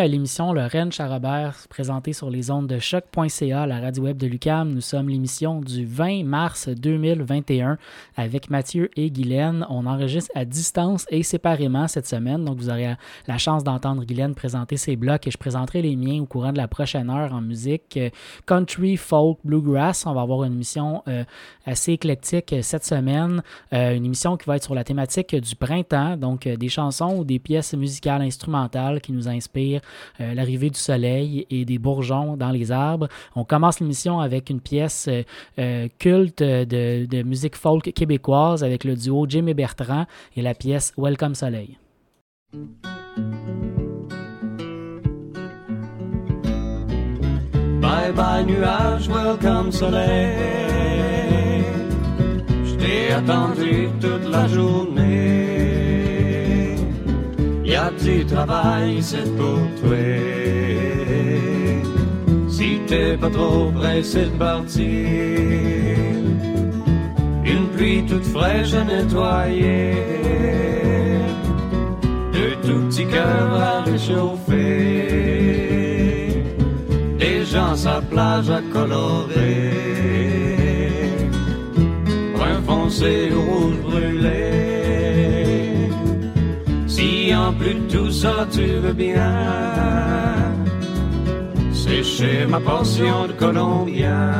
À l'émission Le Rennes Charrobert, présentée sur les ondes de choc.ca, la radio web de Lucam. Nous sommes l'émission du 20 mars 2021 avec Mathieu et Guylaine. On enregistre à distance et séparément cette semaine, donc vous aurez la chance d'entendre Guylaine présenter ses blocs et je présenterai les miens au courant de la prochaine heure en musique euh, country, folk, bluegrass. On va avoir une émission euh, assez éclectique cette semaine, euh, une émission qui va être sur la thématique du printemps, donc des chansons ou des pièces musicales instrumentales qui nous inspirent euh, l'arrivée du soleil et des bourgeons dans les arbres. On commence l'émission avec une pièce euh, euh, culte de, musique folk québécoise avec le duo Jimmy Bertrand et la pièce Welcome Soleil. Bye bye welcome soleil. Je attendu toute la journée y a du travail, c'est pour toi. Si t'es pas trop pressé de partir, une pluie toute fraîche à nettoyer, deux tout petits cœurs à réchauffer, des gens sa plage à colorer, brun foncé, rouge brûlé en plus tout ça tu veux bien sécher ma portion de colombien.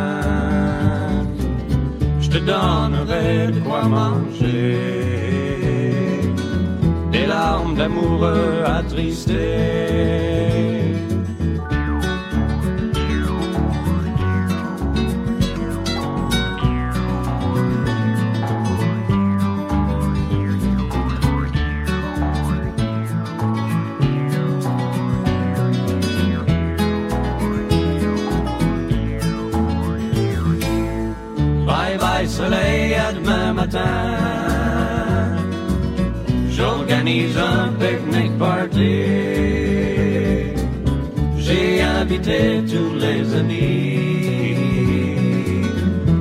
Je te donnerai de quoi manger, des larmes d'amoureux attristés J'organise un picnic party. J'ai invité tous les amis,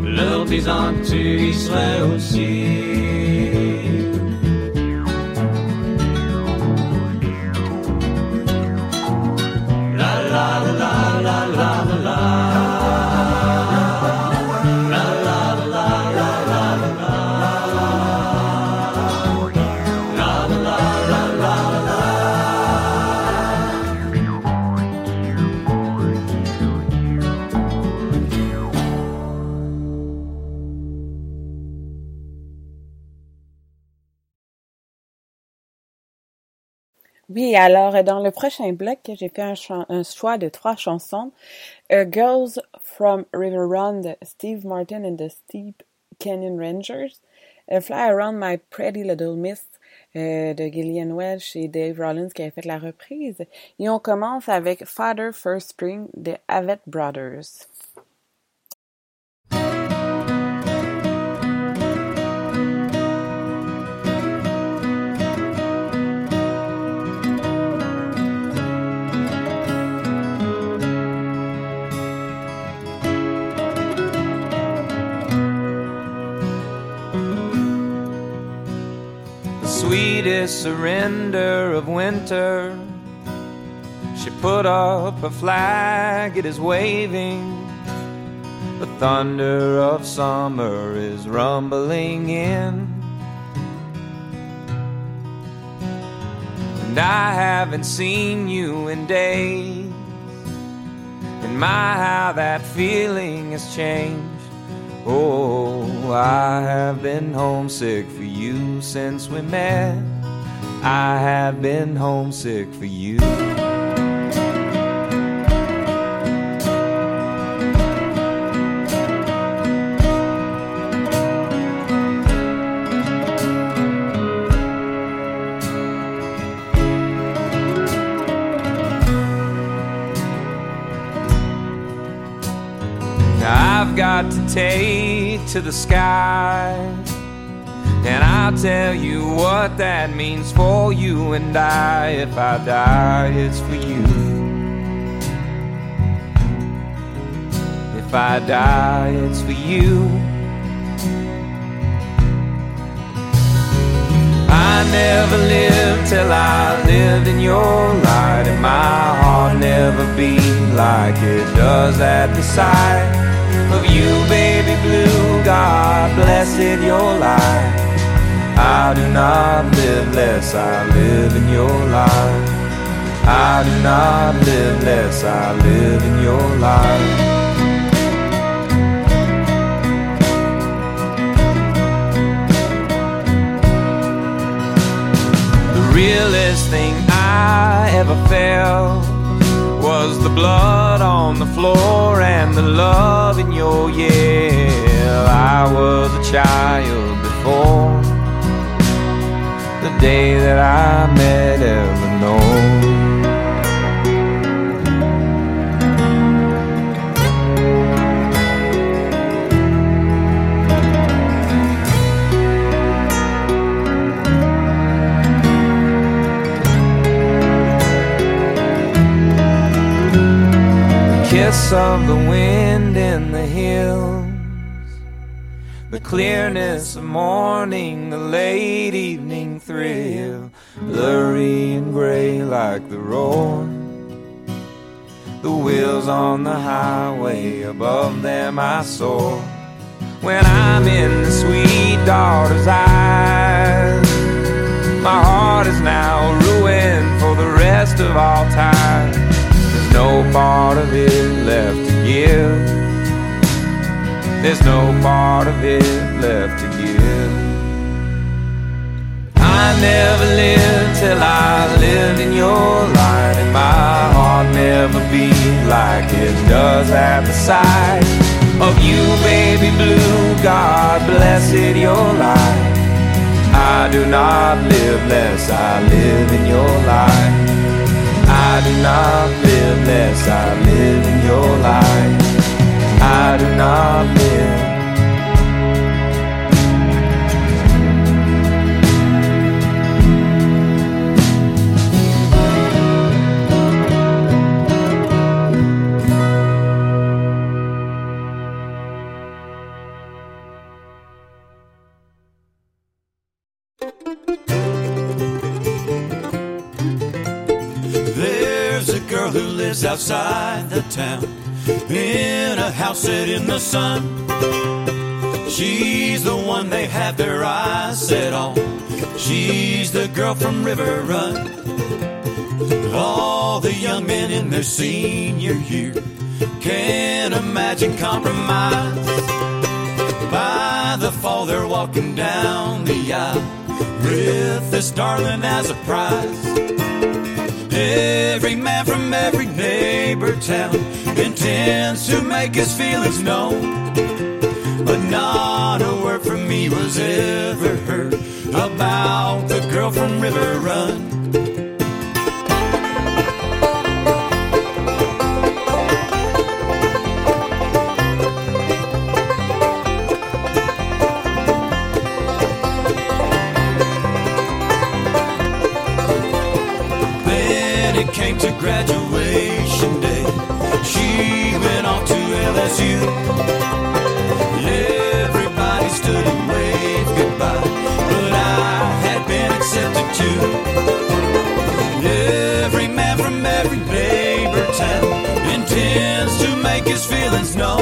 leur disant que tu y serais aussi. La la la la la. Alors dans le prochain bloc, j'ai fait un, choix de trois chansons. Girls from River Run de Steve Martin and the Steep Canyon Rangers. Fly Around My Pretty Little Miss euh, de Gillian Welch et Dave Rollins qui avait fait la reprise. Et on commence avec Father First String de Avett Brothers. Surrender of winter. She put up a flag, it is waving. The thunder of summer is rumbling in. And I haven't seen you in days. And my, how that feeling has changed. Oh, I have been homesick for you since we met. I have been homesick for you. Now I've got to take to the sky. And I'll tell you what that means for you and I. If I die, it's for you. If I die, it's for you. I never lived till I lived in your light, and my heart never beat like it does at the sight of you, baby blue. God blessed your life. I do not live less, I live in your life. I do not live less, I live in your life. The realest thing I ever felt was the blood on the floor and the love in your yell. I was a child before day that I met Eleanor. kiss of the wind in the hills, the clearness of morning, the late evening thrill, blurry and gray like the roar. The wheels on the highway, above them I soar. When I'm in the sweet daughter's eyes, my heart is now ruined for the rest of all time There's no part of it left to give. There's no part of it left to I never lived till I lived in your light, and my heart never beat like it does at the sight of you, baby blue. God blessed your life. I do not live less, I live in your light. I do not live less, I live in your life. I do not live. Outside the town in a house set in the sun. She's the one they have their eyes set on. She's the girl from River Run. All the young men in their senior year can't imagine compromise. By the fall, they're walking down the aisle with this darling as a prize. Every man from every neighbor town intends to make his feelings known. But not a word from me was ever heard about the girl from River Run. Graduation day. She went off to LSU. Everybody stood and waved goodbye, but I had been accepted too. Every man from every neighbor town intends to make his feelings known,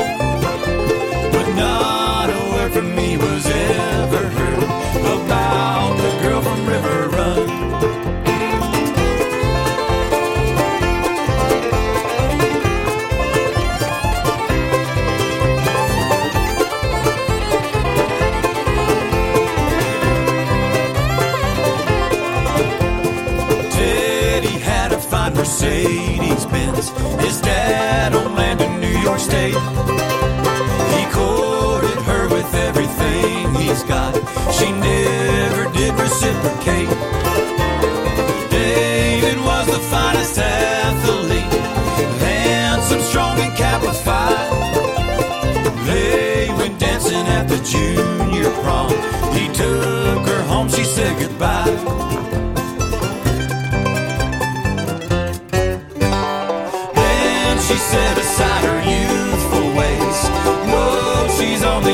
New He courted her with everything he's got. She never did reciprocate. David was the finest athlete, handsome, strong, and capified. They went dancing at the junior prom. He took her home, she said goodbye.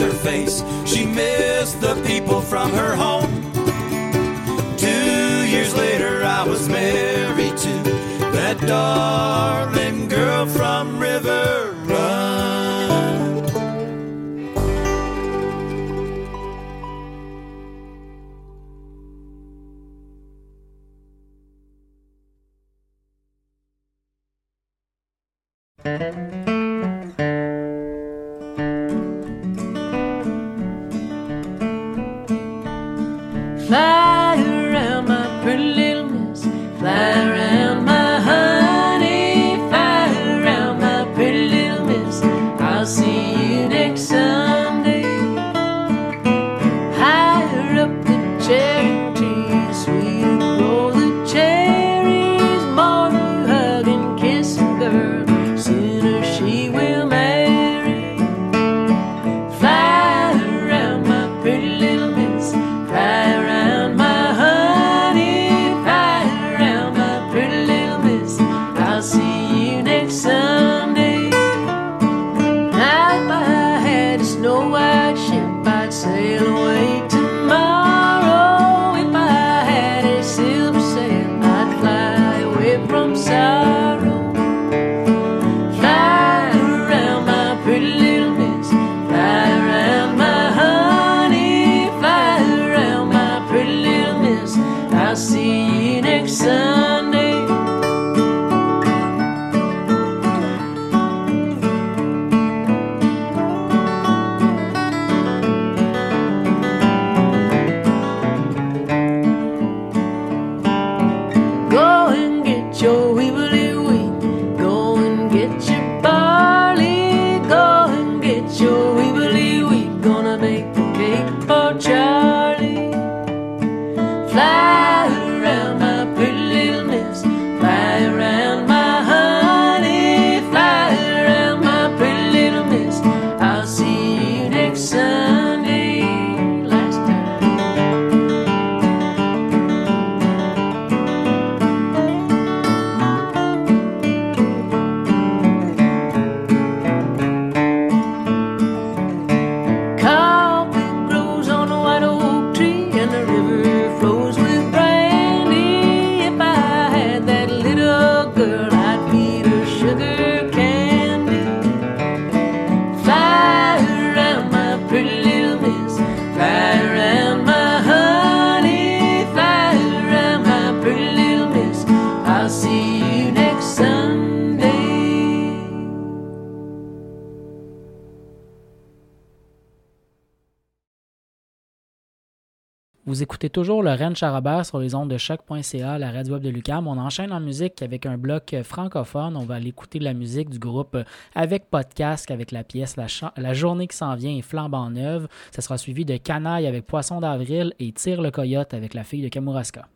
her face. She missed the people from her home. Two years later, I was married to that darling girl from River see you next Sunday. Toujours le Rennes Charabert sur les ondes de choc.ca, la radio web de Lucam. On enchaîne en musique avec un bloc francophone. On va aller écouter la musique du groupe avec podcast, avec la pièce La, journée qui s'en vient et flambant neuve. Ça sera suivi de Canaille avec Poisson d'avril et Tire le coyote avec la fille de Kamouraska.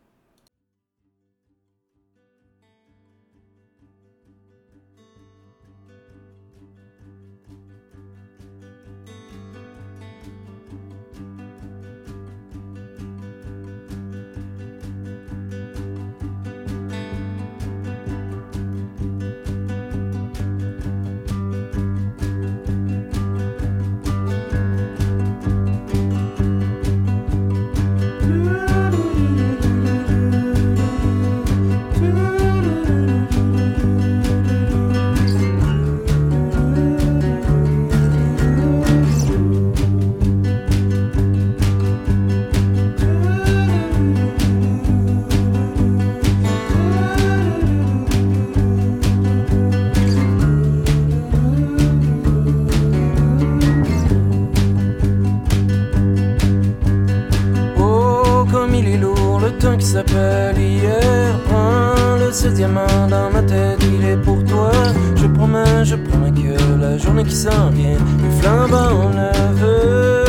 Main dans ma tête, il est pour toi. Je promets, je promets que la journée qui s'en vient est flambant neveu.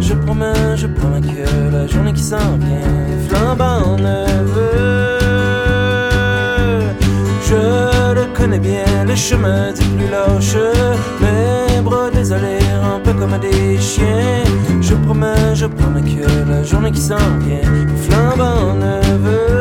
Je promets, je promets que la journée qui s'en vient est flambant neveu. Je le connais bien, le chemin du plus lâche. Mes bras désolés, un peu comme des chiens. Je promets, je promets que la journée qui s'en vient est flambant neveu.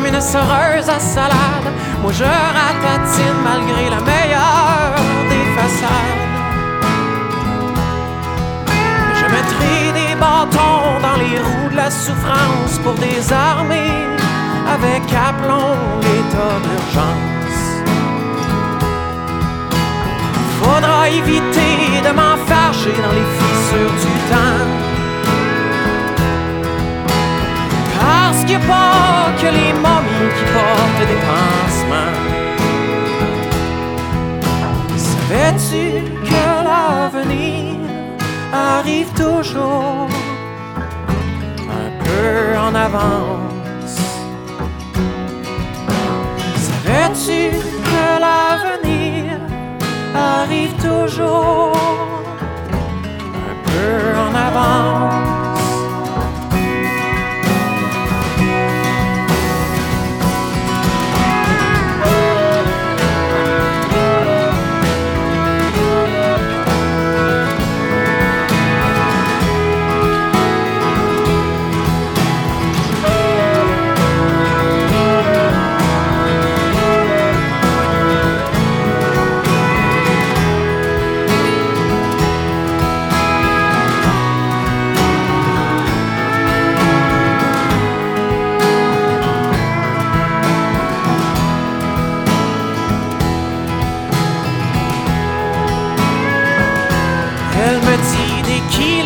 Comme une soreuse à salade. Moi je ratatine malgré la meilleure des façades. Je mettrai des bâtons dans les roues de la souffrance pour désarmer avec aplomb l'état d'urgence. Faudra éviter de m'enfarger dans les fissures du temps. A pas que les momies qui portent des pansements. Savais-tu que l'avenir arrive toujours un peu en avance? Savais-tu que l'avenir arrive toujours un peu en avance?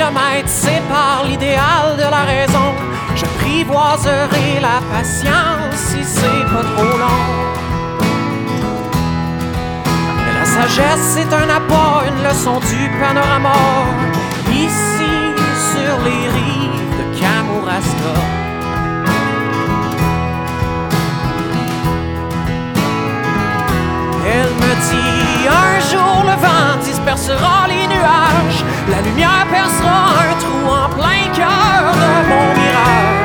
Kilomètres séparent l'idéal de la raison. J'apprivoiserai la patience si c'est pas trop long. Mais la sagesse c'est un apport, une leçon du panorama. Ici sur les rives de Kamouraska. Elle me dit un jour le vent dispersera les nuages, la lumière percera un trou en plein cœur de mon mirage.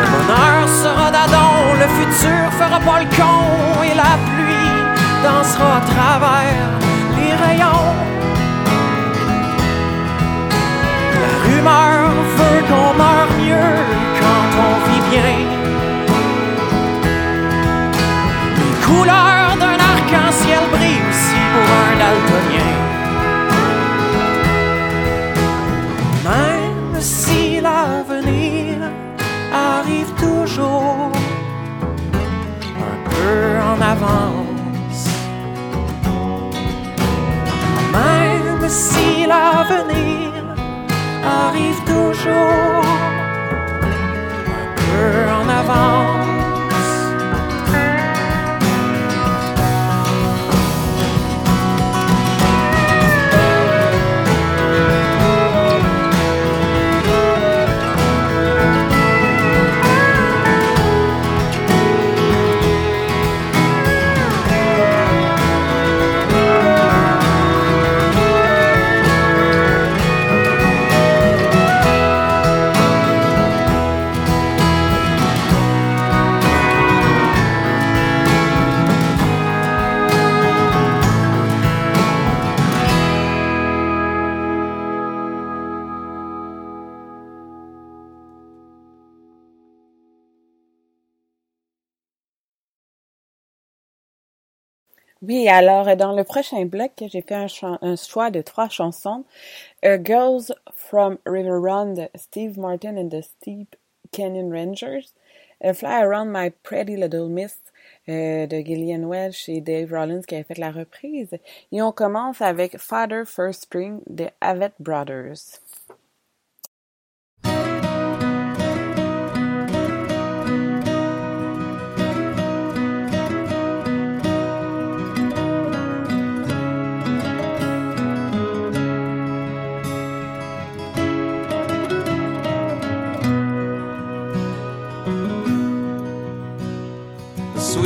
Le bonheur sera d'Adon, le futur fera pas le con et la pluie dansera à travers les rayons. La rumeur veut qu'on meurt mieux quand on vit bien. couleur d'un arc-en-ciel brille Même si l'avenir arrive toujours un peu en avance. Même si l'avenir arrive toujours un peu en avance. Oui, alors dans le prochain bloc, j'ai fait un, choix de trois chansons. A Girls from River Run de Steve Martin and the Steep Canyon Rangers. A Fly Around My Pretty Little Miss euh, de Gillian Welch et Dave Rollins qui avait fait la reprise. Et on commence avec Father First String de Avett Brothers.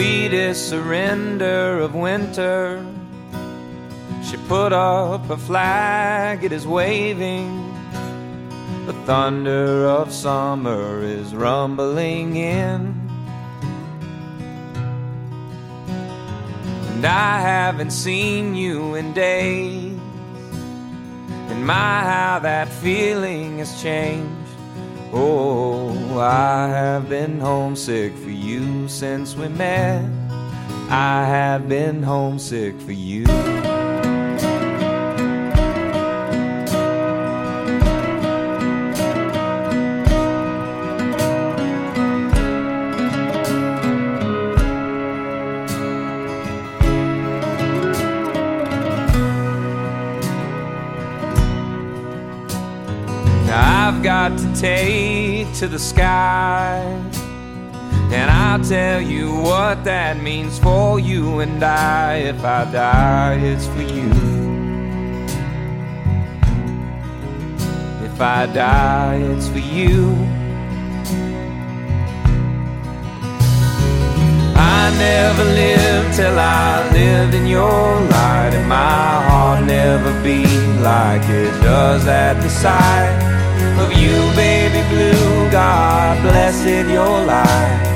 Sweetest surrender of winter. She put up a flag, it is waving. The thunder of summer is rumbling in. And I haven't seen you in days. And my, how that feeling has changed. Oh, I have been homesick for you since we met. I have been homesick for you. To the sky. And I'll tell you what that means for you and I. If I die, it's for you. If I die, it's for you. I never lived till I lived in your light, and my heart never beat like it does at the sight of you, baby. God blessed your life.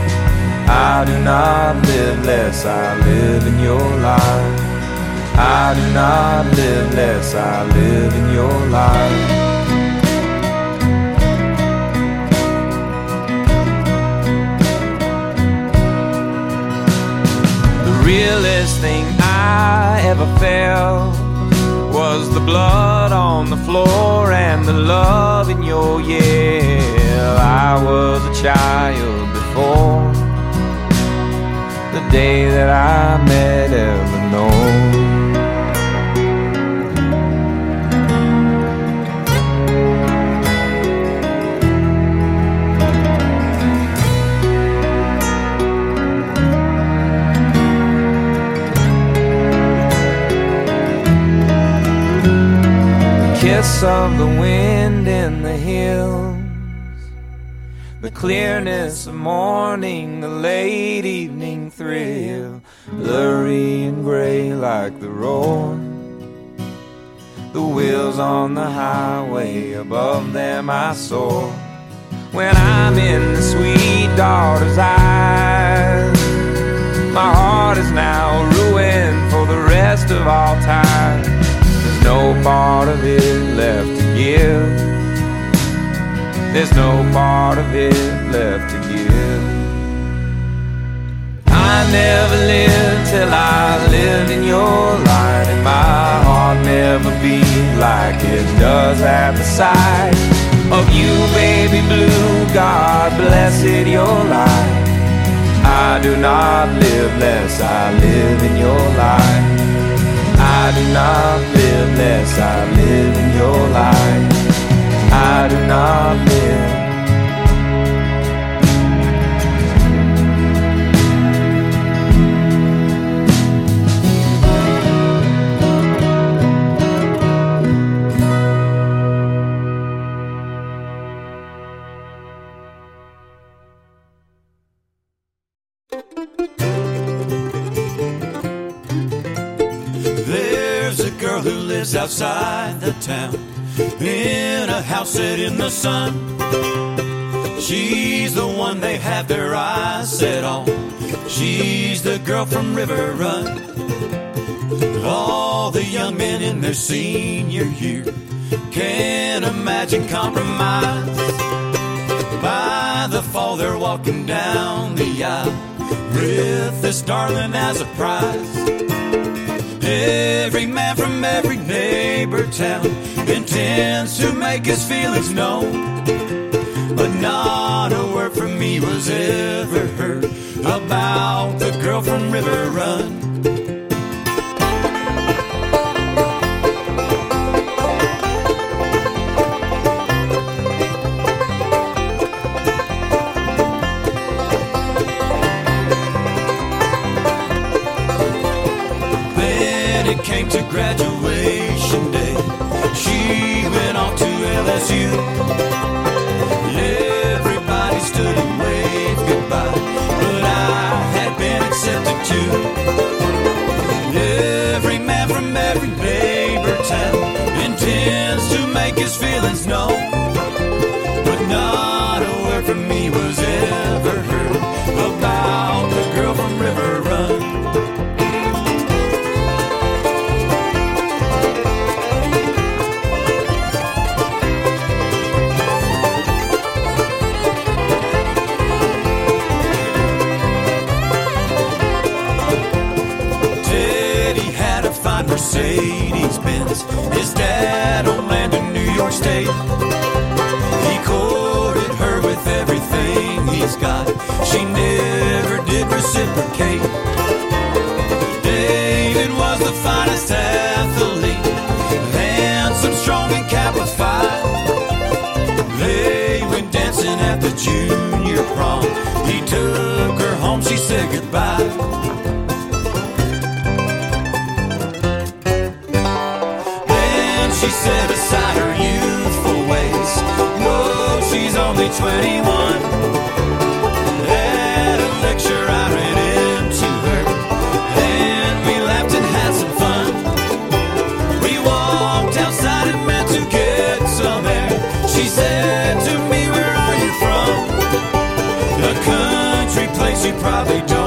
I do not live less, I live in your life. I do not live less, I live in your life. The realest thing I ever felt was the blood on the floor and the love in your yell. I was a child before the day that I met Eleanor. Of the wind in the hills, the clearness of morning, the late evening thrill, blurry and gray like the roar. The wheels on the highway, above them I soar. When I'm in the sweet daughter's eyes, my heart is now ruined for the rest of all time no part of it left to give. There's no part of it left to give. I never lived till I lived in your light, and my heart never beat like it does at the sight of you, baby blue. God blessed your life. I do not live less, I live in your life. I do not live less, I live in your life. I do not live. Lives outside the town in a house set in the sun. She's the one they have their eyes set on. She's the girl from River Run. All the young men in their senior year can't imagine compromise. By the fall, they're walking down the aisle with this darling as a prize. Every man from every neighbor town intends to make his feelings known. But not a word from me was ever heard about the girl from River Run. was the finest athlete, handsome, strong, and captified. They went dancing at the junior prom. He took her home, she said goodbye. Then she set aside her youthful ways. Whoa, she's only 21. probably don't.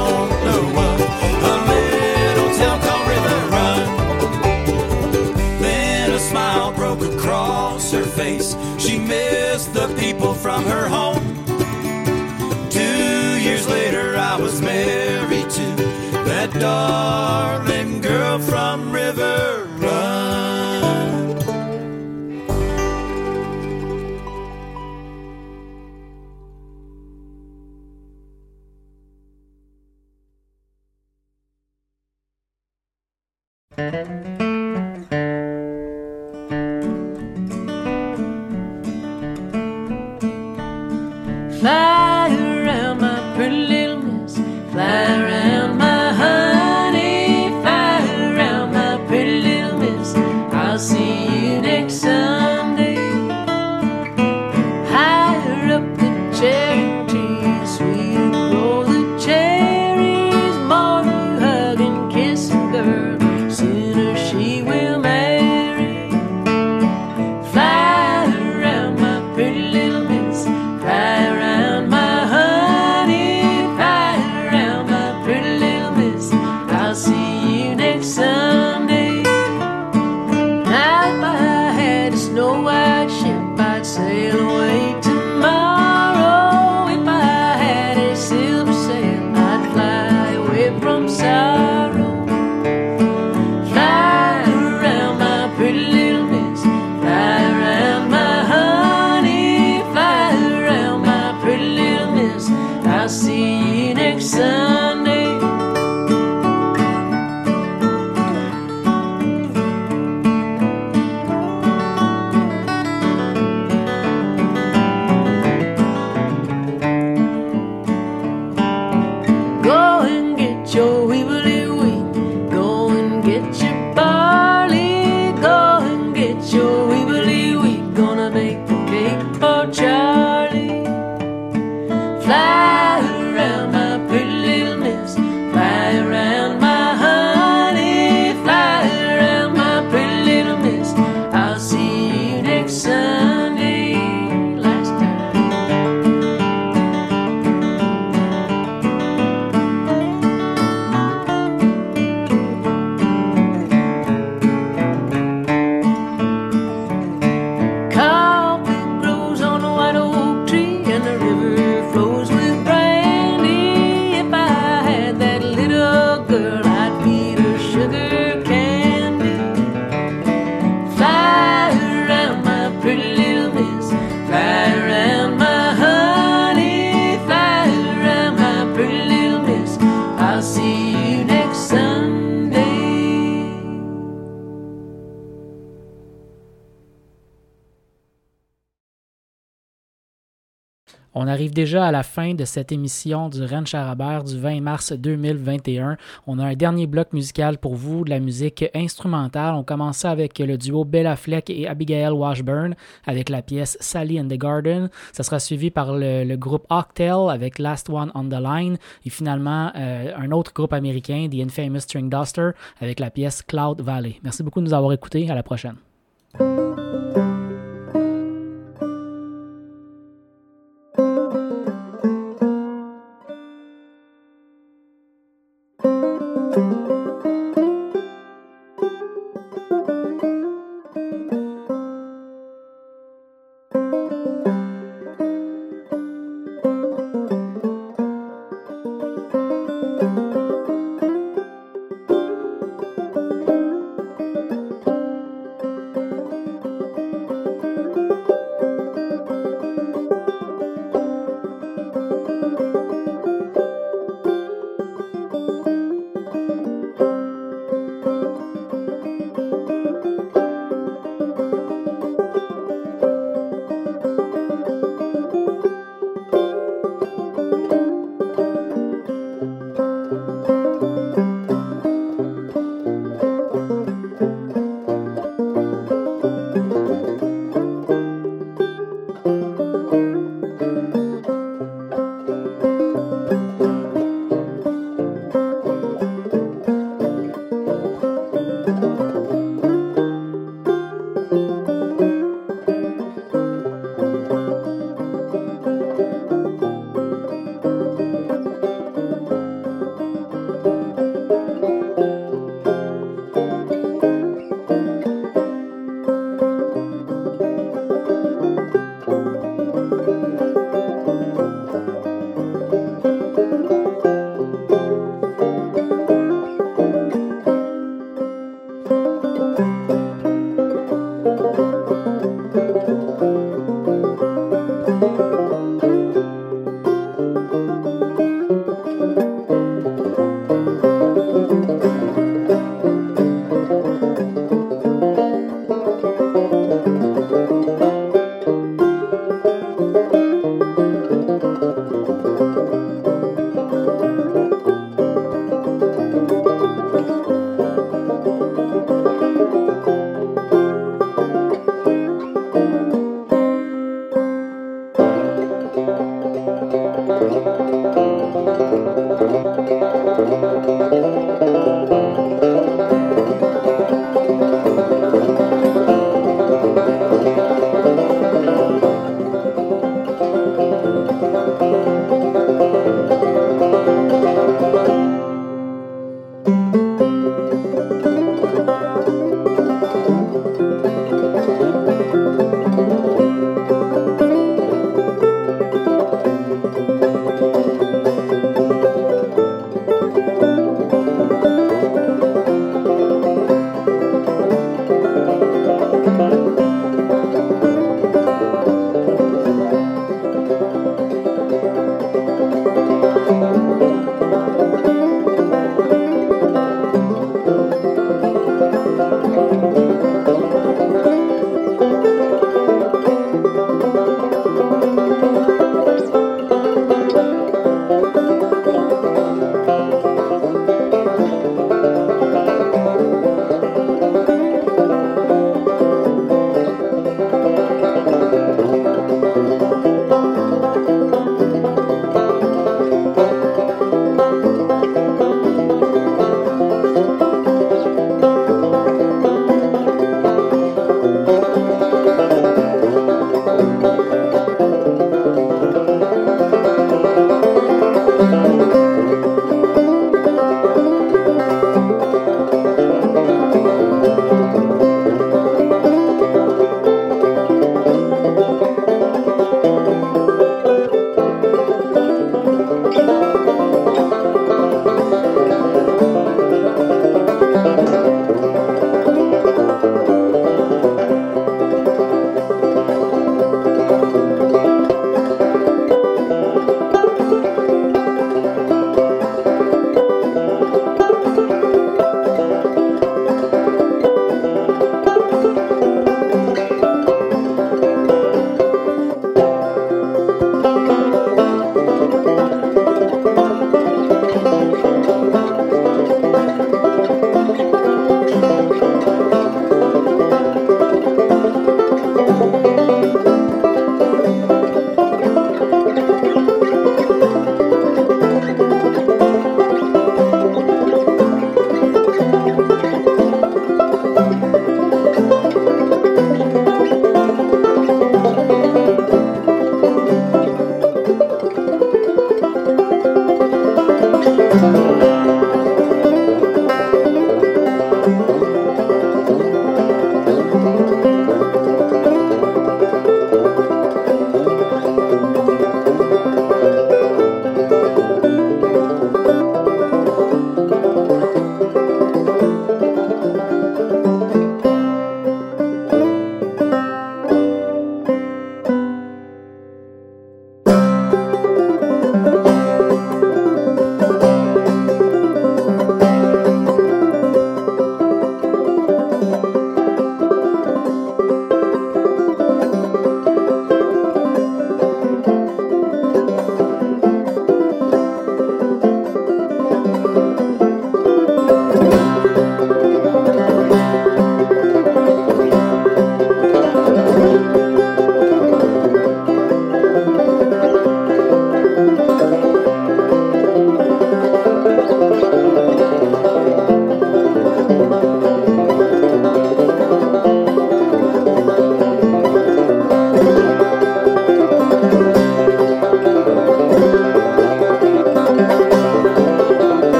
On arrive déjà à la fin de cette émission du Ranch Charabert du 20 mars 2021. On a un dernier bloc musical pour vous, de la musique instrumentale. On commence avec le duo Bella Fleck et Abigail Washburn avec la pièce Sally and the Garden. Ça sera suivi par le, groupe Octel avec Last One on the Line et finalement euh, un autre groupe américain, The Infamous String Duster, avec la pièce Cloud Valley. Merci beaucoup de nous avoir écoutés. À la prochaine.